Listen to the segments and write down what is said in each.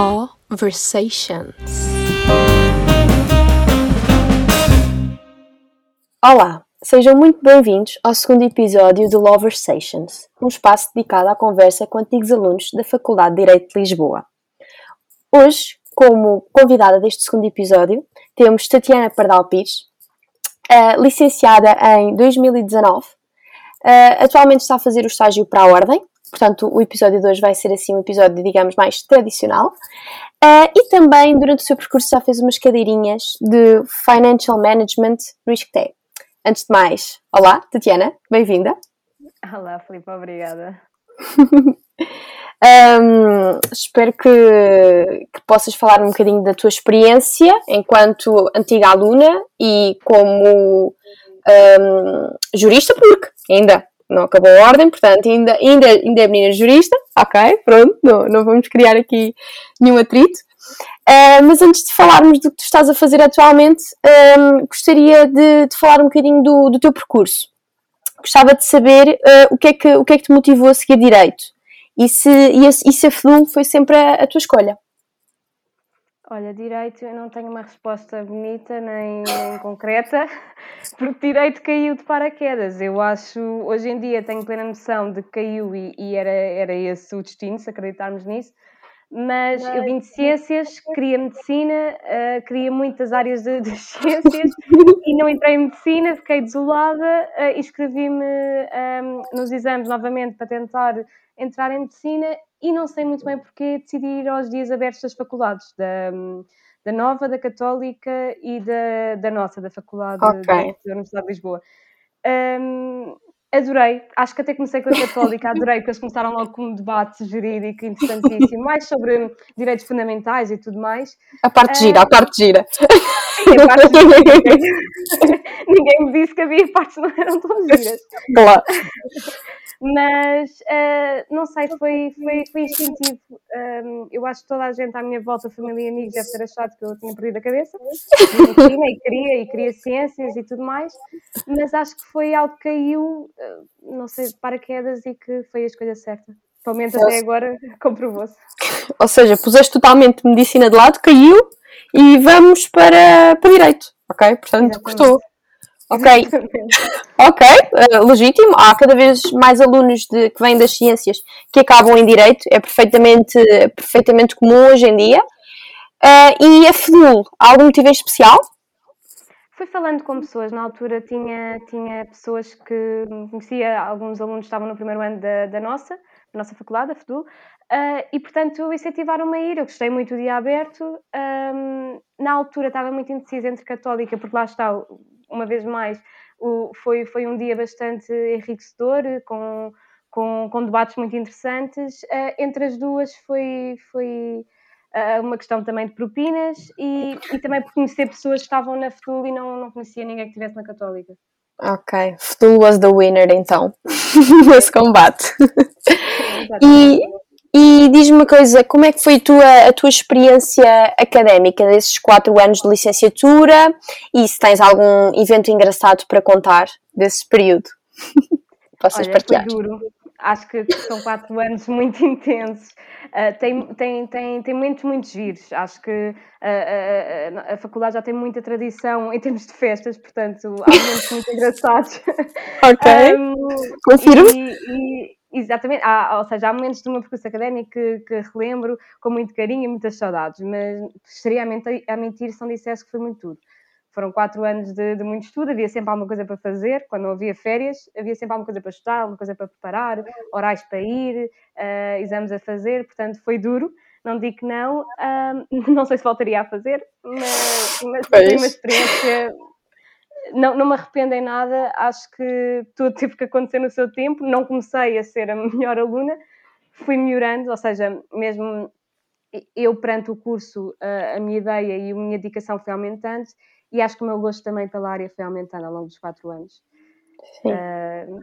Conversations. Olá, sejam muito bem-vindos ao segundo episódio do Loversations, um espaço dedicado à conversa com antigos alunos da Faculdade de Direito de Lisboa. Hoje, como convidada deste segundo episódio, temos Tatiana Pardal Pires, uh, licenciada em 2019. Uh, atualmente está a fazer o estágio para a Ordem, portanto o episódio de hoje vai ser assim um episódio, digamos, mais tradicional. Uh, e também, durante o seu percurso, já fez umas cadeirinhas de Financial Management no ISCTE. Antes de mais, olá, Tatiana, bem-vinda. Olá, Filipe, obrigada. Um, espero que, que, possas falar um bocadinho da tua experiência enquanto antiga aluna e como um, jurista, porque ainda não acabou a ordem, portanto, ainda, ainda, ainda é menina jurista, ok, pronto, não, não vamos criar aqui nenhum atrito. Uh, mas antes de falarmos do que tu estás a fazer atualmente, um, gostaria de, de, falar um bocadinho do, do, teu percurso. Gostava de saber uh, o, que é que, o que é que te motivou a seguir Direito e se, e, a, e se a FEDUL foi sempre a, a tua escolha. Olha, direito, eu não tenho uma resposta bonita nem, nem concreta, porque direito caiu de paraquedas. Eu acho, hoje em dia, tenho plena noção de que caiu e, e era, era esse o destino, se acreditarmos nisso. Mas eu vim de ciências, queria medicina, uh, queria muitas áreas de, de ciências e não entrei em medicina, fiquei desolada uh, e inscrevi-me um, nos exames novamente para tentar entrar em medicina e não sei muito bem porque decidi ir aos dias abertos das faculdades, da, da Nova, da Católica e da, da nossa, da Faculdade okay. da Universidade de Lisboa. Um, adorei, acho que até comecei com a Católica, adorei, porque eles começaram logo com um debate jurídico interessantíssimo, mais sobre direitos fundamentais e tudo mais. A parte gira, a parte gira. Sim, a parte gira. Ninguém me disse que havia partes que não eram tão giras. Claro. Mas uh, não sei, foi, foi, foi instintivo. Um, eu acho que toda a gente à minha volta, família e amigos, deve ter achado que eu tinha perdido a cabeça. E, e queria, e queria ciências e tudo mais. Mas acho que foi algo que caiu, uh, não sei, de paraquedas e que foi a escolha certa. Pelo menos até agora comprovou-se. Ou seja, puseste totalmente medicina de lado, caiu e vamos para, para direito. Ok? Portanto, Exatamente. custou. Ok, ok, uh, legítimo. Há cada vez mais alunos de, que vêm das ciências que acabam em direito, é perfeitamente, perfeitamente comum hoje em dia. Uh, e a FEDUL, há algum motivo em especial? Fui falando com pessoas, na altura tinha, tinha pessoas que conhecia, alguns alunos estavam no primeiro ano da, da nossa, da nossa faculdade, a FEDUL, Uh, e portanto incentivaram-me a ir. Eu gostei muito do dia aberto. Um, na altura estava muito indecisa entre católica, porque lá está, uma vez mais, o, foi, foi um dia bastante enriquecedor, com, com, com debates muito interessantes. Uh, entre as duas foi, foi uh, uma questão também de propinas e, e também por conhecer pessoas que estavam na FTUL e não, não conhecia ninguém que estivesse na Católica. Ok, FTUL was the winner então, nesse combate. e, e diz-me uma coisa, como é que foi a tua, a tua experiência académica desses quatro anos de licenciatura e se tens algum evento engraçado para contar desse período? Possas Olha, partilhar. Foi duro. Acho que são quatro anos muito intensos. Uh, tem, tem, tem, tem muitos, muitos giros. Acho que uh, uh, a faculdade já tem muita tradição em termos de festas, portanto, há momentos muito engraçados. Ok. um, Confirmo. E, e, Exatamente, há, ou seja, há momentos do meu percurso académico que, que, relembro com muito carinho e muitas saudades, mas seria a mentir, a mentir se não dissesse que foi muito tudo. Foram quatro anos de, de, muito estudo, havia sempre alguma coisa para fazer, quando não havia férias, havia sempre alguma coisa para estudar, alguma coisa para preparar, horários para ir, uh, exames a fazer, portanto foi duro, não digo que não, uh, não sei se voltaria a fazer, mas, mas foi uma experiência. Não, não me arrependo em nada, acho que tudo teve que acontecer no seu tempo. Não comecei a ser a melhor aluna, fui melhorando, ou seja, mesmo eu perante o curso, a, a minha ideia e a minha dedicação foi aumentando e acho que o meu gosto também pela área foi aumentando ao longo dos quatro anos. Sim. Uh,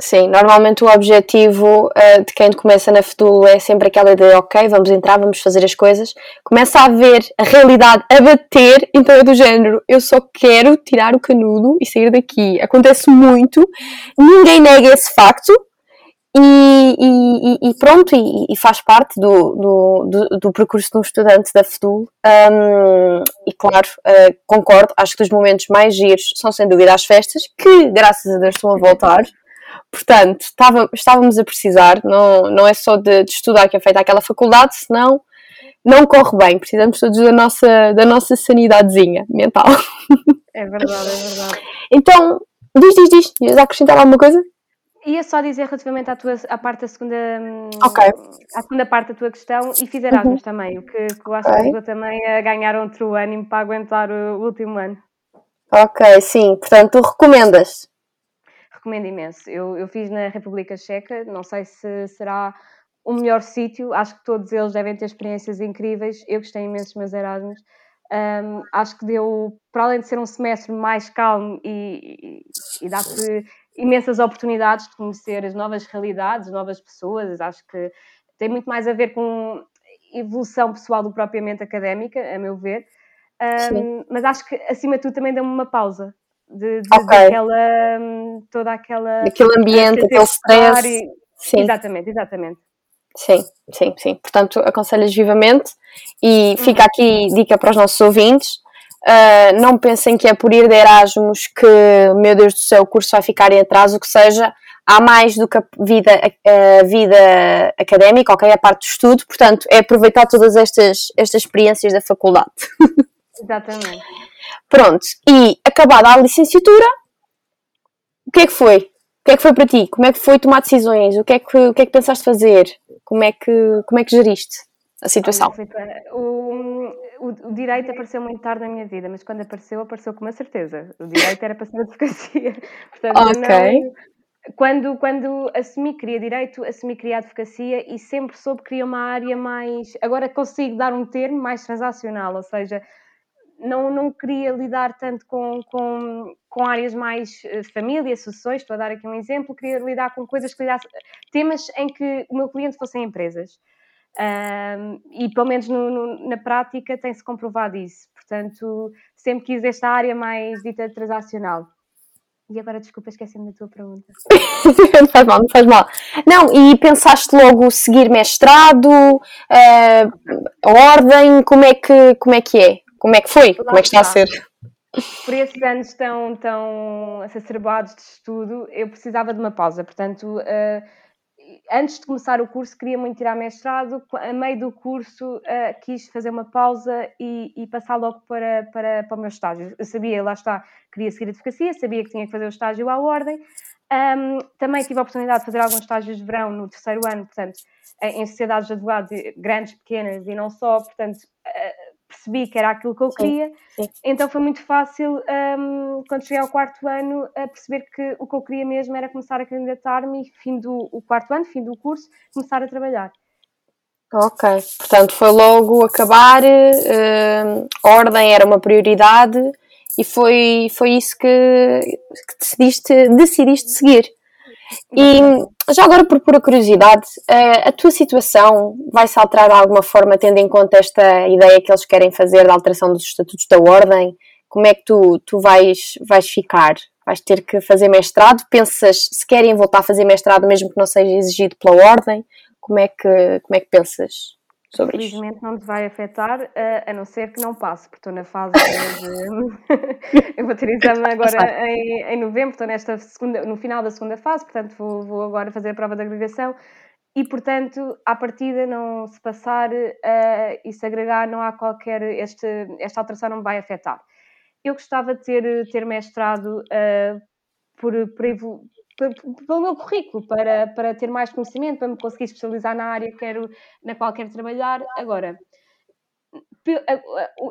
Sim, normalmente o objetivo uh, de quem começa na FETUL é sempre aquela ideia, ok, vamos entrar, vamos fazer as coisas. Começa a ver a realidade a bater, então é do género, eu só quero tirar o canudo e sair daqui. Acontece muito, ninguém nega esse facto e, e, e, pronto, e, e, faz parte do, do, do, do, percurso de um estudante da FEDUL. Um, e claro, uh, concordo, acho que os momentos mais giros são sem dúvida as festas, que graças a Deus estão a voltar. Portanto, estava, estávamos a precisar, não, não é só de, de estudar que é feita aquela faculdade, senão não corre bem, precisamos todos da nossa, da nossa sanidadezinha mental. É verdade, é verdade. Então, diz, diz, diz, ias acrescentar alguma coisa? Ia só dizer relativamente à, tua, à parte da segunda, okay. à segunda parte da tua questão e fiz Erasmus uhum. também, o que, que eu acho okay. que ajudou também a ganhar outro ânimo para aguentar o, o último ano. Ok, sim, portanto, tu recomendas? Recomendo imenso. Eu, eu fiz na República Checa, não sei se será o melhor sítio, acho que todos eles devem ter experiências incríveis. Eu gostei imenso dos meus Erasmus. Um, acho que deu, para além de ser um semestre mais calmo e, e, e dá-te imensas oportunidades de conhecer as novas realidades, novas pessoas, acho que tem muito mais a ver com evolução pessoal do propriamente académica, a meu ver. Um, mas acho que acima de tudo também deu-me uma pausa de, de okay. daquela toda aquela aquele ambiente, aquele stress. E... Sim. Exatamente, exatamente. Sim, sim, sim. Portanto, aconselhas vivamente e fica aqui dica para os nossos ouvintes. Uh, não pensem que é por ir de Erasmus que, meu Deus do céu, o curso vai ficar em atraso, o que seja. Há mais do que a vida, a vida académica, ok? A parte do estudo, portanto, é aproveitar todas estas, estas experiências da faculdade. Exatamente. Pronto, e acabada a licenciatura, o que é que foi? O que é que foi para ti? Como é que foi tomar decisões? O que é que, o que, é que pensaste fazer? Como é que, como é que geriste a situação? o, o, o, direito apareceu muito tarde na minha vida, mas quando apareceu, apareceu com uma certeza. O direito era para ser advocacia. Portanto, ok. Não, quando, quando assumi que queria direito, assumi que queria advocacia e sempre soube que queria uma área mais. Agora consigo dar um termo mais transacional, ou seja, não, não queria lidar tanto com, com, com áreas mais uh, família, sucessões, estou a dar aqui um exemplo, queria lidar com coisas que lidasse, temas em que o meu cliente fossem empresas. Um, e pelo menos no, no, na prática tem-se comprovado isso. Portanto, sempre quis esta área mais dita transacional. E agora, desculpa, esqueci-me da tua pergunta. não faz mal, não faz mal. Não, e pensaste logo seguir mestrado, uh, ordem, como é, que, como é que é? Como é que foi? Lá Como é que está, está a ser? Por esses anos tão, tão exacerbados de estudo, eu precisava de uma pausa. Portanto, uh, antes de começar o curso, queria muito tirar mestrado. A meio do curso, uh, quis fazer uma pausa e, e, passar logo para, para, para o meu estágio. Eu sabia, lá está, queria seguir a advocacia, sabia que tinha que fazer o estágio à ordem. Um, também tive a oportunidade de fazer alguns estágios de verão no terceiro ano, portanto, em sociedades de advogados grandes, pequenas e não só, portanto, uh, percebi que era aquilo que eu queria, sim, sim. então foi muito fácil, um, quando cheguei ao quarto ano, a perceber que o que eu queria mesmo era começar a candidatar-me e, fim do o quarto ano, fim do curso, começar a trabalhar. Ok, portanto foi logo acabar, uh, ordem era uma prioridade e foi, foi isso que, que decidiste, decidiste seguir. E já agora, por pura curiosidade, eh, a tua situação vai se alterar de alguma forma, tendo em conta esta ideia que eles querem fazer da alteração dos estatutos da ordem? Como é que tu, tu vais, vais ficar? Vais ter que fazer mestrado? Pensas se querem voltar a fazer mestrado, mesmo que não seja exigido pela ordem? Como é que, como é que pensas? Sobre Felizmente isso. não te vai afetar, a, a não ser que não passe, porque estou na fase de. eu vou ter exame agora em, em novembro, estou nesta segunda, no final da segunda fase, portanto vou, vou agora fazer a prova de agregação e, portanto, à partida, não se passar uh, e se agregar, não há qualquer. Este, esta alteração não me vai afetar. Eu gostava de ter, ter mestrado uh, por, por, pelo meu currículo, para, para ter mais conhecimento, para me conseguir especializar na área que quero, na qual quero trabalhar. Agora,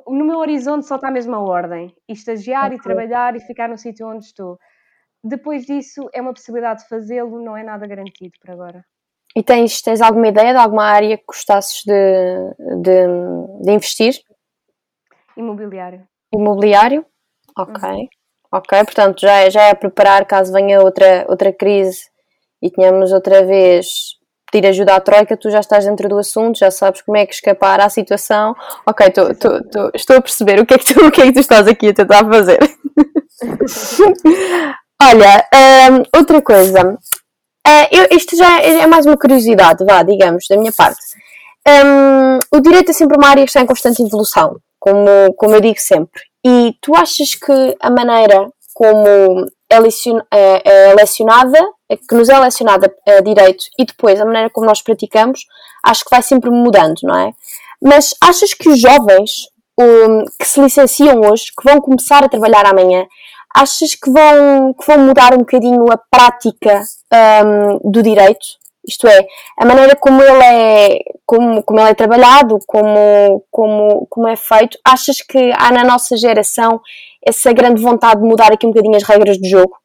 no meu horizonte só está a mesma ordem: estagiar okay. e trabalhar e ficar no sítio onde estou. Depois disso, é uma possibilidade de fazê-lo, não é nada garantido por agora. E tens, tens alguma ideia de alguma área que gostasses de, de, de investir? Imobiliário. Imobiliário? Ok. Uhum. Ok, portanto já, é, já é preparar caso venha outra, outra crise e tenhamos outra vez pedir ajuda à Troika, tu já estás dentro do assunto, já sabes como é que escapar à situação. Ok, tô, tô, tô, estou a perceber o que, é que tu, o que é que tu estás aqui a tentar fazer. Olha, um, outra coisa. Uh, eu, isto já é, é, mais uma curiosidade, vá, digamos, da minha parte. Um, o direito é sempre uma área que está em constante evolução, como, como eu digo sempre. E tu achas que a maneira como é, é, é lecionada, é que nos é lecionada a direito e depois a maneira como nós praticamos, acho que vai sempre mudando, não é? Mas achas que os jovens um, que se licenciam hoje, que vão começar a trabalhar amanhã, achas que vão, que vão mudar um bocadinho a prática um, do direito? Isto é, a maneira como ele é, como, como ele é trabalhado, como, como, como é feito, achas que há na nossa geração essa grande vontade de mudar aqui um bocadinho as regras do jogo?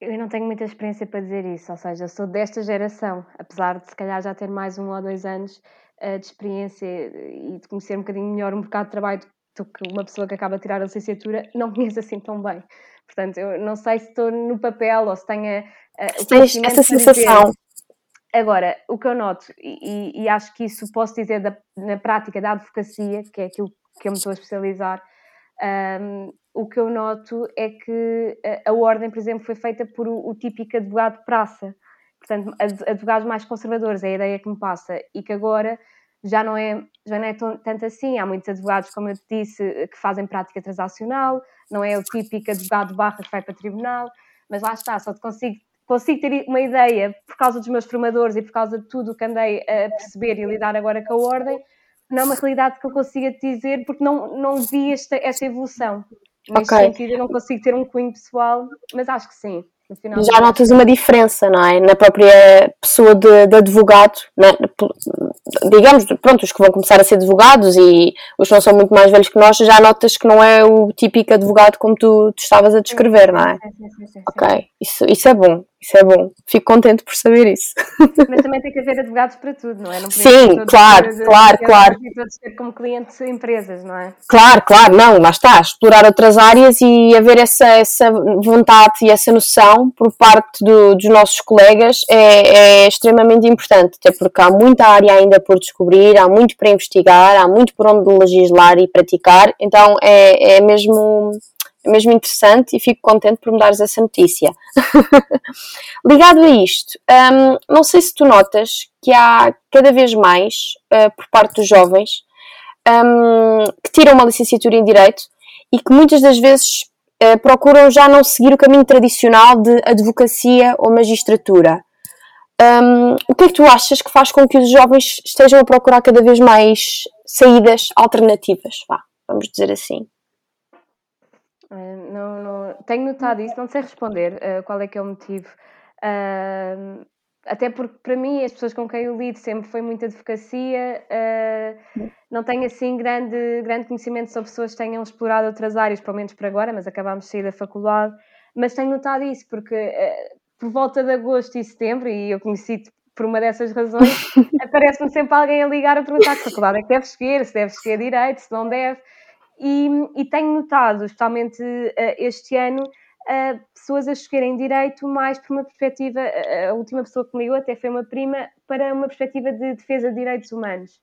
Eu não tenho muita experiência para dizer isso, ou seja, sou desta geração, apesar de se calhar já ter mais um ou dois anos uh, de experiência e de conhecer um bocadinho melhor o mercado de trabalho do que uma pessoa que acaba de tirar a licenciatura, não conheço assim tão bem. Portanto, eu não sei se estou no papel ou se tenho uh, tens essa sensação. Agora, o que eu noto, e, e, acho que isso posso dizer da, na prática da advocacia, que é aquilo que eu me estou a especializar, um, o que eu noto é que a, a, ordem, por exemplo, foi feita por o, o típico advogado de praça. Portanto, advogados mais conservadores, é a ideia que me passa. E que agora já não é, já não é tanto assim. Há muitos advogados, como eu te disse, que fazem prática transacional, não é o típico advogado barra que vai para tribunal, mas lá está, só te consigo, consigo ter uma ideia por causa dos meus formadores e por causa de tudo o que andei a perceber e lidar agora com a ordem, não é uma realidade que eu consiga te dizer porque não, não vi esta, esta evolução. Neste okay. sentido, eu não consigo ter um cunho pessoal, mas acho que sim. Já notas uma diferença, não é? Na própria pessoa de, de advogado, né? Digamos, pronto, os que vão começar a ser advogados e os que não são muito mais velhos que nós, já notas que não é o típico advogado como tu, tu estavas a descrever, não é? Sim, sim, sim, ok, isso, isso é bom, isso é bom. Fico contente por saber isso. Mas também tem que haver advogados para tudo, não é? Não Sim, claro, claro, claro. E todos ter como clientes empresas, não é? Claro, claro, não, lá está, explorar outras áreas e haver essa, essa vontade e essa noção por parte do, dos nossos colegas é, é extremamente importante, até porque há muita área ainda por descobrir, há muito para investigar, há muito por onde legislar e praticar, então é, é mesmo é mesmo interessante e fico contente por me dares essa notícia. Ligado a isto, um, não sei se tu notas que há cada vez mais, uh, por parte dos jovens, um, que tiram uma licenciatura em Direito e que muitas das vezes uh, procuram já não seguir o caminho tradicional de advocacia ou magistratura. Um, o que é que tu achas que faz com que os jovens estejam a procurar cada vez mais saídas alternativas? Vá, vamos dizer assim. Uh, não, não, tenho notado isso, não sei responder uh, qual é que é o motivo. Uh, até porque para mim as pessoas com quem eu lido sempre foi muita advocacia, não tenho assim grande, grande conhecimento sobre pessoas que tenham explorado outras áreas, pelo menos por agora, mas acabámos de sair da faculdade. Mas tenho notado isso, porque por volta de agosto e setembro, e eu conheci-te por uma dessas razões, aparece-me sempre alguém a ligar a perguntar que faculdade é que deve seguir, se deve seguir direito, se não deve. E, e tenho notado, especialmente uh, este ano, uh, pessoas a escolherem direito mais por uma perspectiva, uh, a última pessoa que me ligou até foi uma prima, para uma perspectiva de defesa de direitos humanos.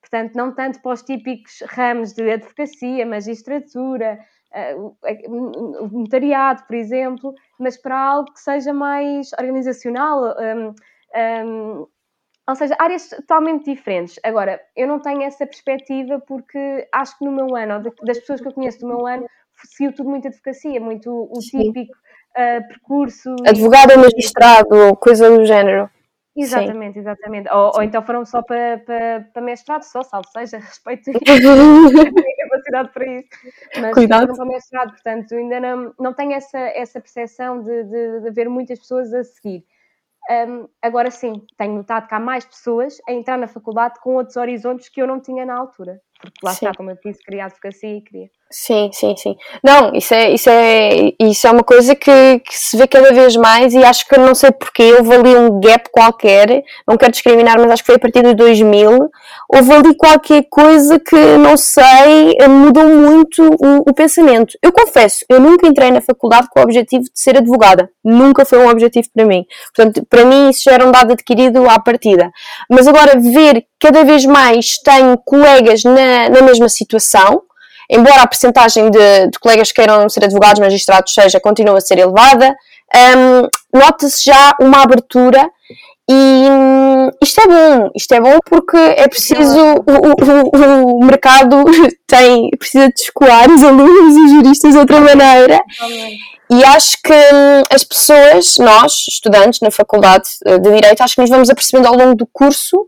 Portanto, não tanto para os típicos ramos de advocacia, magistratura, notariado, por exemplo, mas para algo que seja mais organizacional, um, um, ou seja, áreas totalmente diferentes. Agora, eu não tenho essa perspectiva porque acho que no meu ano, das pessoas que eu conheço do meu ano, seguiu tudo muito advocacia, muito o típico uh, percurso. Advogado ou magistrado, coisa do género. Exatamente, Sim. exatamente. Ou, ou, então foram só para, para, para mestrado, só, salvo seja, respeito capacidade para isso. Mas Cuidado. foram para mestrado, portanto, ainda não, não tenho essa, essa percepção de, de, de haver muitas pessoas a seguir. Um, agora sim, tenho notado que há mais pessoas a entrar na faculdade com outros horizontes que eu não tinha na altura. Porque lá sim. está, como eu disse, queria advocacia e queria. Sim, sim, sim. Não, isso é, isso é, isso é uma coisa que, que se vê cada vez mais e acho que não sei porquê, houve ali um gap qualquer, não quero discriminar, mas acho que foi a partir de 2000, houve ali qualquer coisa que, não sei, mudou muito o, o pensamento. Eu confesso, eu nunca entrei na faculdade com o objetivo de ser advogada. Nunca foi um objetivo para mim. Portanto, para mim isso já era um dado adquirido à partida. Mas agora ver cada vez mais tenho colegas na, na mesma situação, embora a percentagem de, de, colegas que queiram ser advogados, magistrados, seja, continua a ser elevada, um, nota-se já uma abertura e hum, isto é bom, isto é bom porque é preciso, o, o, o mercado tem, precisa de escoar os alunos e juristas de outra maneira. E acho que hum, as pessoas, nós, estudantes na Faculdade de Direito, acho que nos vamos apercebendo ao longo do curso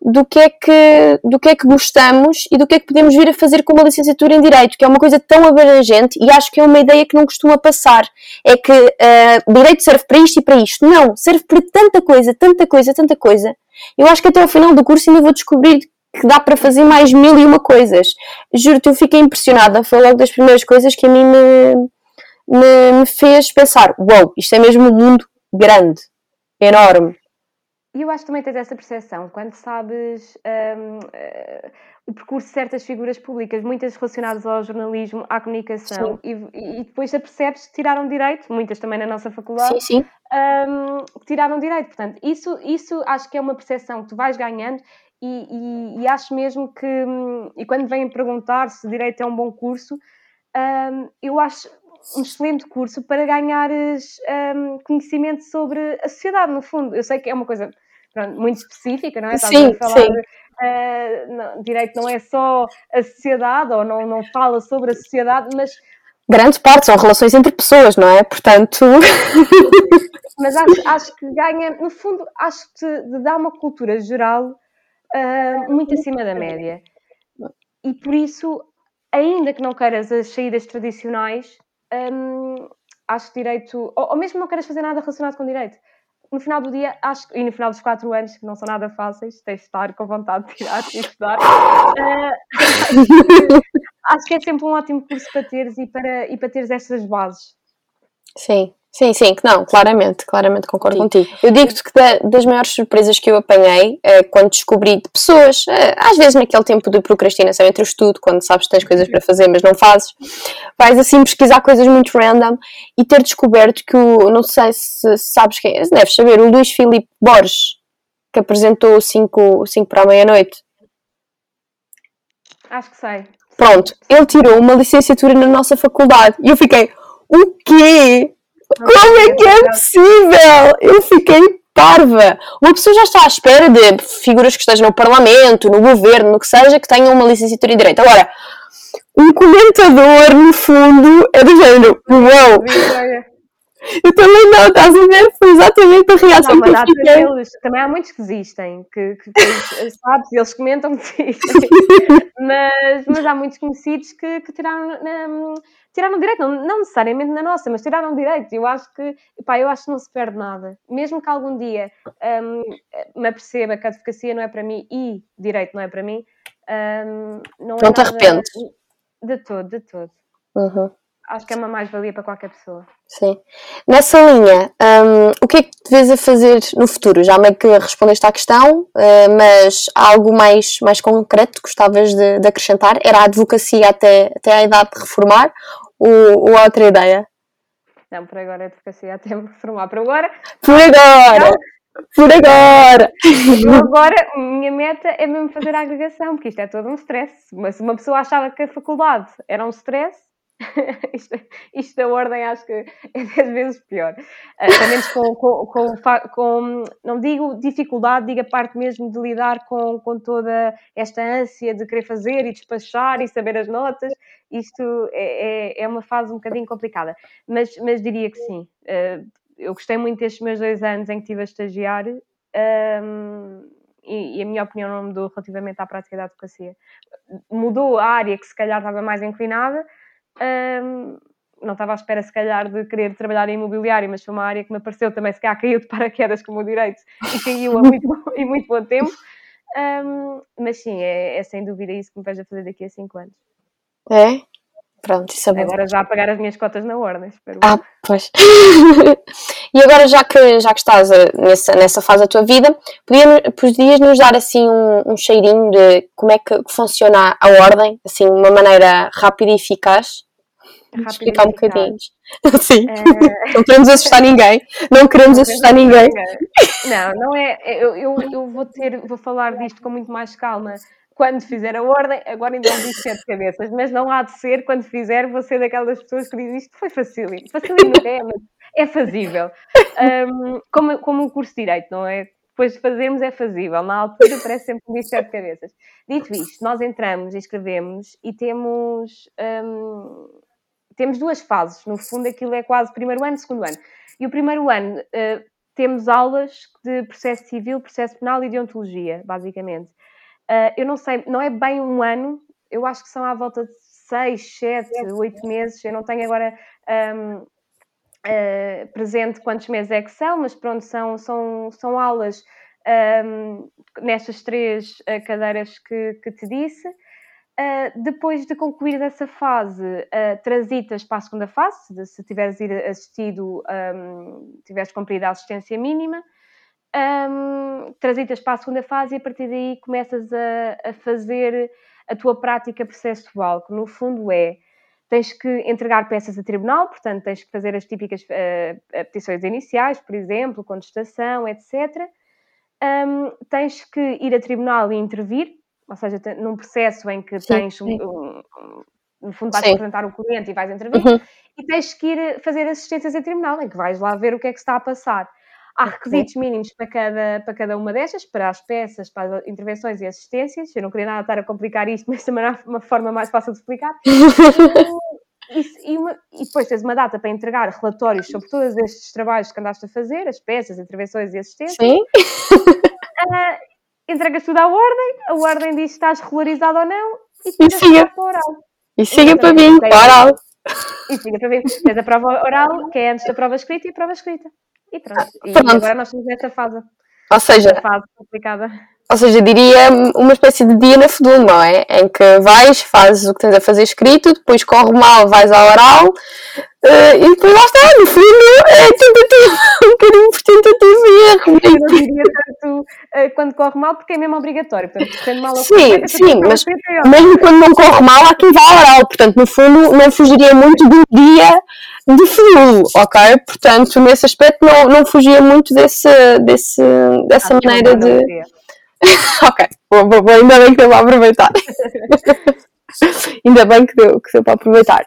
do que é que, do que, é que gostamos e do que é que podemos vir a fazer com uma licenciatura em Direito, que é uma coisa tão abrangente e acho que é uma ideia que não costuma passar. É que uh, Direito serve para isto e para isto. Não, serve para tanta coisa, tanta coisa, tanta coisa. Eu acho que até ao final do curso ainda vou descobrir que dá para fazer mais mil e uma coisas. Juro-te, eu fiquei impressionada. Foi logo das primeiras coisas que a mim me, me, me fez pensar: uau, wow, isto é mesmo um mundo grande, enorme. E eu acho que também tens essa percepção quando sabes um, uh, eh, o percurso de certas figuras públicas, muitas relacionadas ao jornalismo, à comunicação, e, e, depois apercebes que tiraram direito, muitas também na nossa faculdade, sim, sim. Um, que tiraram direito. Portanto, isso, isso acho que é uma percepção que tu vais ganhando e, e, e acho mesmo que, hum, e quando vêm perguntar se direito é um bom curso, um, eu acho um excelente curso para ganhares um, conhecimento sobre a sociedade, no fundo. Eu sei que é uma coisa pronto, muito específica, não é? Estás sim, a falar, sim. Uh, não, direito não é só a sociedade, ou não, não fala sobre a sociedade, mas. Grande parte são relações entre pessoas, não é? Portanto. mas acho, acho que ganha, no fundo, acho que te dá uma cultura geral uh, muito acima da média. E por isso, ainda que não queiras as saídas tradicionais, um, acho que direito, ou, ou mesmo não queiras fazer nada relacionado com direito, no final do dia, acho e no final dos quatro anos, que não são nada fáceis, tens de estar com vontade de tirar e estudar, uh, acho que é sempre um ótimo curso para teres e para, e para teres estas bases. Sim, Sim, sim, não, claramente, claramente concordo sim. contigo. Eu digo-te que da, das maiores surpresas que eu apanhei é quando descobri de pessoas, é, às vezes naquele tempo de procrastinação entre o estudo, quando sabes que tens coisas para fazer mas não fazes, vais assim pesquisar coisas muito random e ter descoberto que o, não sei se sabes quem é, deves saber, o Luís Filipe Borges, que apresentou 5 para a meia-noite. Acho que sei. Pronto, ele tirou uma licenciatura na nossa faculdade e eu fiquei, o quê? Como é que é possível? Eu fiquei parva. Uma pessoa já está à espera de figuras que estejam no Parlamento, no governo, no que seja, que tenham uma licenciatura em Direito. Agora, um comentador, no fundo, é do género: Uau! Eu também não, estás a ver? Foi exatamente a reação não, que eu fiquei. Deles, também há muitos que desistem, que, que, que sabes, eles comentam que mas, mas há muitos conhecidos que, que tiraram, um, tiraram direito, não, não, necessariamente na nossa, mas tiraram direito. Eu acho que, pá, eu acho que não se perde nada. Mesmo que algum dia um, me aperceba que a advocacia não é para mim e direito não é para mim, um, não, é não te arrependes? De todo, de todo. Uhum acho que é uma mais-valia para qualquer pessoa. Sim. Nessa linha, um, o que é que te vês a fazer no futuro? Já meio que respondeste à questão, uh, mas há algo mais, mais concreto que gostavas de, de, acrescentar? Era a advocacia até, até a idade de reformar ou, ou outra ideia? Não, por agora a advocacia até me reformar. Por agora. Por agora! Por agora! agora, minha meta é mesmo fazer a agregação, porque isto é todo um stress. Mas se uma pessoa achava que a faculdade era um stress, isto, isto da ordem acho que é 10 vezes pior. Uh, pelo menos com, com, com, com, não digo dificuldade, digo a parte mesmo de lidar com, com toda esta ânsia de querer fazer e despachar e saber as notas. Isto é, é, é uma fase um bocadinho complicada. Mas, mas diria que sim. Uh, eu gostei muito destes meus dois anos em que estive a estagiar. Um, e, e, a minha opinião não mudou relativamente à prática da advocacia. Mudou a área que se calhar estava mais inclinada, um, não estava à espera, se calhar, de querer trabalhar em imobiliário, mas foi uma área que me apareceu também, se calhar caiu de paraquedas como o direito e caiu a muito, em muito bom tempo. Um, mas sim, é, é, sem dúvida isso que me vejo a fazer daqui a 5 anos. É? Pronto, isso é bom. Agora já a pagar as minhas cotas na ordem, espero. Ah, pois. e agora, já que, já que estás eh, nessa, nessa fase da tua vida, podias nos dar assim um, um cheirinho de como é que funciona a ordem, assim, de uma maneira rápida e eficaz? Explicar um bocadinho. Sim. É... Não queremos assustar ninguém. Não queremos assustar ninguém. Não, não é. Eu, eu, eu vou ter, vou falar disto com muito mais calma quando fizer a ordem, agora ainda não disse sete cabeças, mas não há de ser, quando fizer, vou ser daquelas pessoas que dizem isto foi facílimo. Facílimo não é, mas é fazível. Um, como, como um curso de Direito, não é? Depois de fazermos é fazível. Na altura parece sempre um bicho de cabeças. Dito isto, nós entramos e escrevemos e temos, um, temos duas fases. No fundo, aquilo é quase primeiro ano e segundo ano. E o primeiro ano uh, temos aulas de processo civil, processo penal e de ontologia, basicamente. Uh, eu não sei, não é bem um ano, eu acho que são à volta de seis, sete, oito meses. Eu não tenho agora um, uh, ah, presente quantos meses é que são, mas pronto, são, são, são aulas um, nestas três cadeiras que, que te disse. Uh, depois de concluir essa fase, uh, transitas para a segunda fase, se tiveres assistido, um, tiveres cumprido a assistência mínima, um, transitas para a segunda fase e a partir daí começas a, a fazer a tua prática processual, que no fundo é tens que entregar peças a tribunal, portanto, tens que fazer as típicas uh, petições iniciais, por exemplo, contestação, etc. Um, tens que ir a tribunal e intervir, ou seja, num processo em que sim, tens, sim. Um, um, no fundo, vais sim. apresentar o cliente e vais intervir, uhum. e tens que ir fazer assistências a tribunal, em que vais lá ver o que é que está a passar. Há requisitos mínimos para cada, para cada uma destas, para as peças, para as intervenções e assistências. Eu não queria nada estar a complicar isto, mas também há uma forma mais fácil de explicar. e, e, uma, e, depois tens uma data para entregar relatórios sobre todos estes trabalhos que andaste a fazer, as peças, intervenções e assistências. Sim. Uh, entregas tudo à ordem, a ordem diz se estás regularizado ou não e, e siga para oral. E siga para mim, para oral. E siga para mim. Tens a prova oral, que é antes da prova escrita, e a prova escrita. E pronto. E pronto. agora nós estamos nesta fase. Ou seja, fase complicada. Ou seja, diria uma espécie de dia na FEDUL, não é? Em que vais, fazes o que tens a fazer escrito, depois corre mal, vais ao oral, Uh, e depois lá está, no fundo, é tentativa, um bocadinho por tentativa e erro. Eu não diria tanto uh, quando corre mal, porque é mesmo obrigatório. Portanto, correndo mal sim, sim, mas mesmo quando não corre mal, há quem vá ao oral. Portanto, no fundo, não fugiria muito do dia de flu, ok? Portanto, nesse aspecto, não, não fugia muito desse, desse, dessa Acho maneira de. ok, bom, bom, ainda bem que deu para aproveitar. ainda bem que deu, que deu para aproveitar.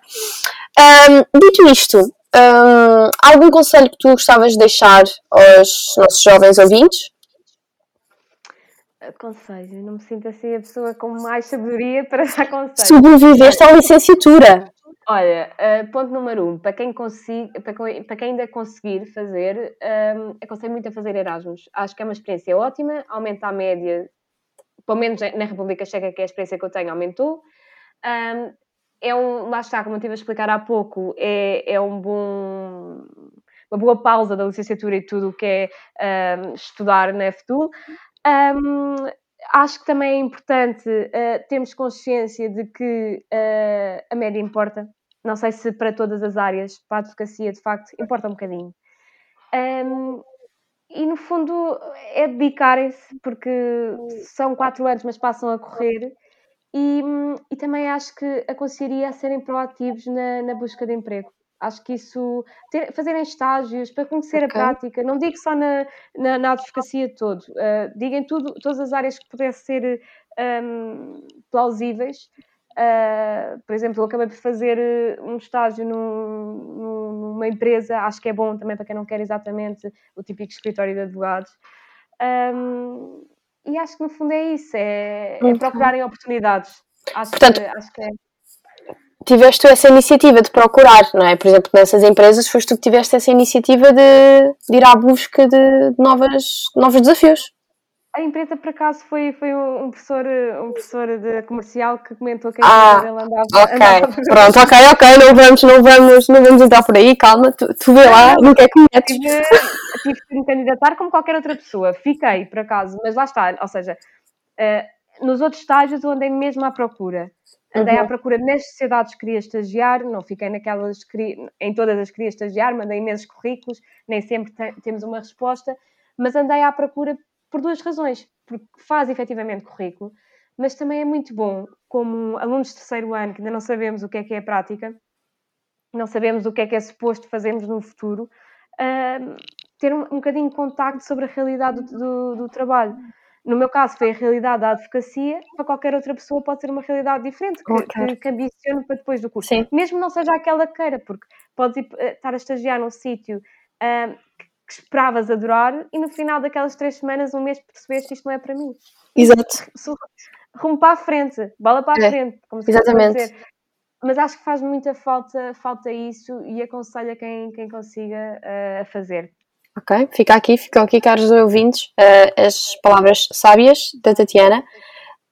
Um, dito isto, um, algum conselho que tu gostavas de deixar aos nossos jovens ouvintes? Conselho, não me sinto assim a pessoa com mais sabedoria para dar conselhos. Sobreviveste à licenciatura. Olha, uh, ponto número um, para quem, consiga, para, para quem ainda conseguir fazer, um, aconselho muito a fazer Erasmus. Acho que é uma experiência ótima, aumenta a média, pelo menos na República Checa, que é a experiência que eu tenho, aumentou. Um, é um, lá está, como eu estive a explicar há pouco, é, é um bom, uma boa pausa da licenciatura e tudo o que é um, estudar na FTUL. Um, acho que também é importante uh, termos consciência de que uh, a média importa. Não sei se para todas as áreas, para a advocacia, de facto, importa um bocadinho. Um, e no fundo é dedicarem-se, porque são quatro anos, mas passam a correr, e, e também acho que aconselharia a serem proativos na, na busca de emprego. Acho que isso, ter, fazerem estágios para conhecer okay. a prática, não digo só na, na, na advocacia todo, uh, digam tudo, todas as áreas que pudessem ser um, plausíveis. Uh, por exemplo, eu acabei por fazer eh, um estágio num, numa empresa, acho que é bom também para quem não quer exatamente o típico escritório de advogados. Um, e acho que no fundo é isso, é, é procurarem oportunidades. Acho, Portanto, que, acho que é. Tiveste essa iniciativa de procurar, não é? Por exemplo, nessas empresas foste tu que tiveste essa iniciativa de, de ir à busca de novas, novos desafios. A empresa, por acaso, foi, foi um professor, um professor de comercial que comentou que a ah, dele andava. Ok, andava pronto, ok, ok, não vamos, não vamos, não vamos entrar por aí, calma, tu, tu vê lá no que é que metes. Tive, tive que me candidatar como qualquer outra pessoa, fiquei, por acaso, mas lá está, ou seja, uh, nos outros estágios eu andei mesmo à procura. Andei uhum. à procura nas sociedades que queria estagiar, não fiquei naquelas, em todas as que queria estagiar, mandei imensos currículos, nem sempre temos uma resposta, mas andei à procura por duas razões. Porque faz efetivamente currículo, mas também é muito bom, como alunos de terceiro ano, que ainda não sabemos o que é que é a prática, não sabemos o que é que é suposto fazermos no futuro, uh, ter um, um bocadinho de contacto sobre a realidade do, do, do trabalho. no meu caso foi a realidade da advocacia, para qualquer outra pessoa pode ser uma realidade diferente, que, que, que ambicione para depois do curso. Sim. Mesmo não seja aquela queira, porque podes ir, eh, estar a estagiar num sítio uh, que esperavas adorar e no final daquelas três semanas, um mês, percebeste que isto não é para mim. Exato. Rumo para a frente, bola para a é. frente, como se Exatamente. Mas acho que faz muita falta, falta isso e aconselho a quem, quem consiga uh, a fazer. Ok, fica aqui, ficam aqui, caros ouvintes, uh, as palavras sábias da Tatiana.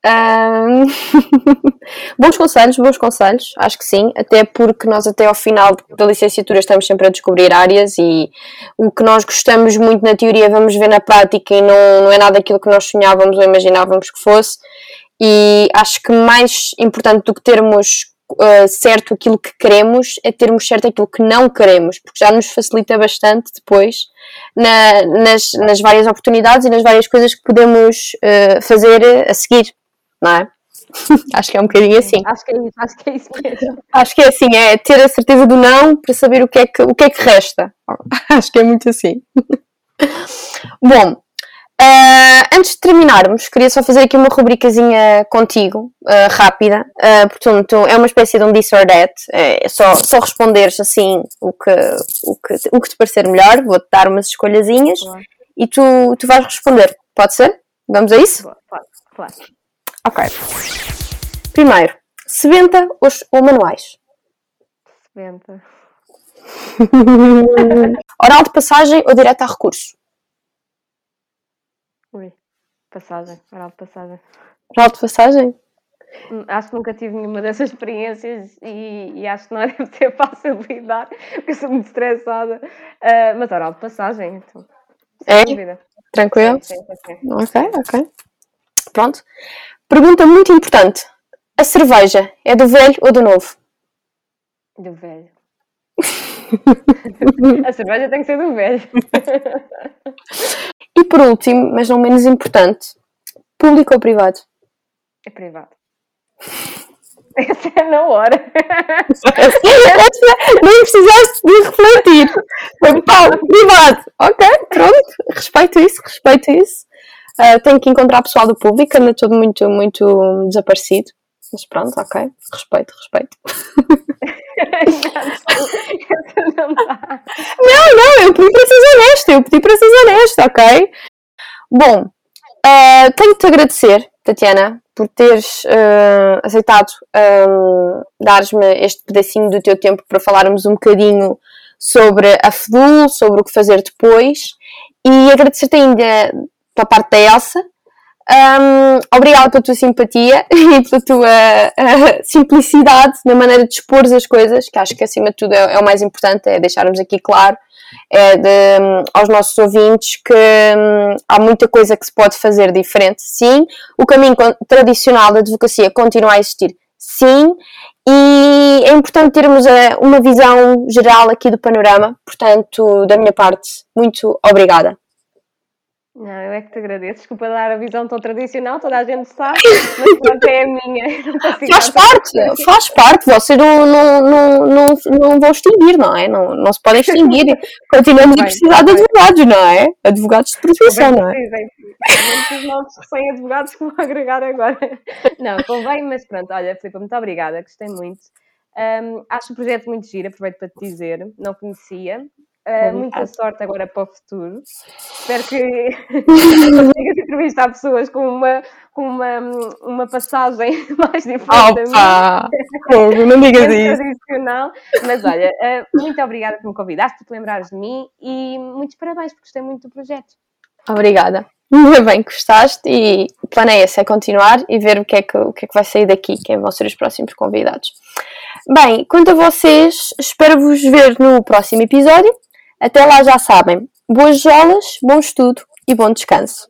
Um... bons conselhos, bons conselhos, acho que sim, até porque nós até ao final da licenciatura estamos sempre a descobrir áreas e o que nós gostamos muito na teoria vamos ver na prática e não, não é nada aquilo que nós sonhávamos ou imaginávamos que fosse e acho que mais importante do que termos uh, certo aquilo que queremos é termos certo aquilo que não queremos, porque já nos facilita bastante depois na, nas, nas várias oportunidades e nas várias coisas que podemos uh, fazer a seguir, não é? Acho que é um bocadinho assim. Acho que é isso, acho que é isso mesmo. Acho que é assim, é ter a certeza do não para saber o que é que, o que, é que resta. acho que é muito assim. Bom, Uh, antes de terminarmos, queria só fazer aqui uma rubricazinha contigo, uh, rápida. Uh, portanto, é uma espécie de um this or that. É só, só responderes assim o que, o, que, o que te parecer melhor. Vou-te dar umas escolhazinhas e tu, tu vais responder. Pode ser? Vamos a isso? Pode, claro. Ok. Primeiro, sebenta ou, ou manuais? Sebenta. Oral de passagem ou direto a recurso? Ui, passagem, oral de passagem. Oral de passagem? Hum, acho que nunca tive nenhuma dessas experiências e, e acho que não deve ter fácil de lidar, porque sou muito estressada. Uh, mas oral de passagem, então. É? Tranquilo? Sim, sim, sim. Ok, ok. Pronto. Pergunta muito importante: a cerveja é do velho ou do novo? Do velho. a cerveja tem que ser do velho. E por último, mas não menos importante, público ou privado? É privado. Essa é na hora. Nem precisaste de refletir. Foi pá, privado. Ok, pronto. Respeito isso, respeito isso. Uh, tenho que encontrar pessoal do público, anda tudo muito, muito desaparecido. Mas pronto, ok. Respeito, respeito. não, não, eu pedi para ser honesta, eu pedi para ser honesta, ok? Bom, uh, tenho-te agradecer, Tatiana, por teres uh, aceitado um, dar-me este pedacinho do teu tempo para falarmos um bocadinho sobre a FEDUL, sobre o que fazer depois e agradecer-te ainda pela parte da Elsa um, obrigada pela tua simpatia e pela tua uh, simplicidade na maneira de expor as coisas, que acho que acima de tudo é, é o mais importante, é deixarmos aqui claro é de, um, aos nossos ouvintes que um, há muita coisa que se pode fazer diferente, sim. O caminho tradicional da advocacia continua a existir, sim. E é importante termos a, uma visão geral aqui do panorama. Portanto, da minha parte, muito obrigada. Não, eu é que te agradeço. Desculpa dar a visão tão tradicional, toda a gente sabe, mas pronto, é a minha. Faz parte, faz parte. Vocês não, não, não, não, não vão extinguir, não é? Não, não se podem extinguir. Continuamos a precisar de advogados, não é? Advogados de profissão, não é? Muitos novos recém-advogados que vão agregar agora. Não, convém, mas pronto, olha, Filipe, muito obrigada, gostei muito. Um, acho o projeto muito giro, aproveito para te dizer, não conhecia, Uh, muita sorte agora para o futuro. Espero que consigas entrevistar pessoas com uma, com uma, uma passagem mais diferente Opa! da não digas isso. tradicional. Mas olha, uh, muito obrigada por me convidaste, por te lembrares de mim e muitos parabéns, porque gostei muito do projeto. Obrigada. Muito bem, gostaste e o plano é esse, é continuar e ver o que é que, o que, é que vai sair daqui, quem vão ser os próximos convidados. Bem, quanto a vocês, espero vos ver no próximo episódio. Até lá já sabem. Boas jolas, bom estudo e bom descanso.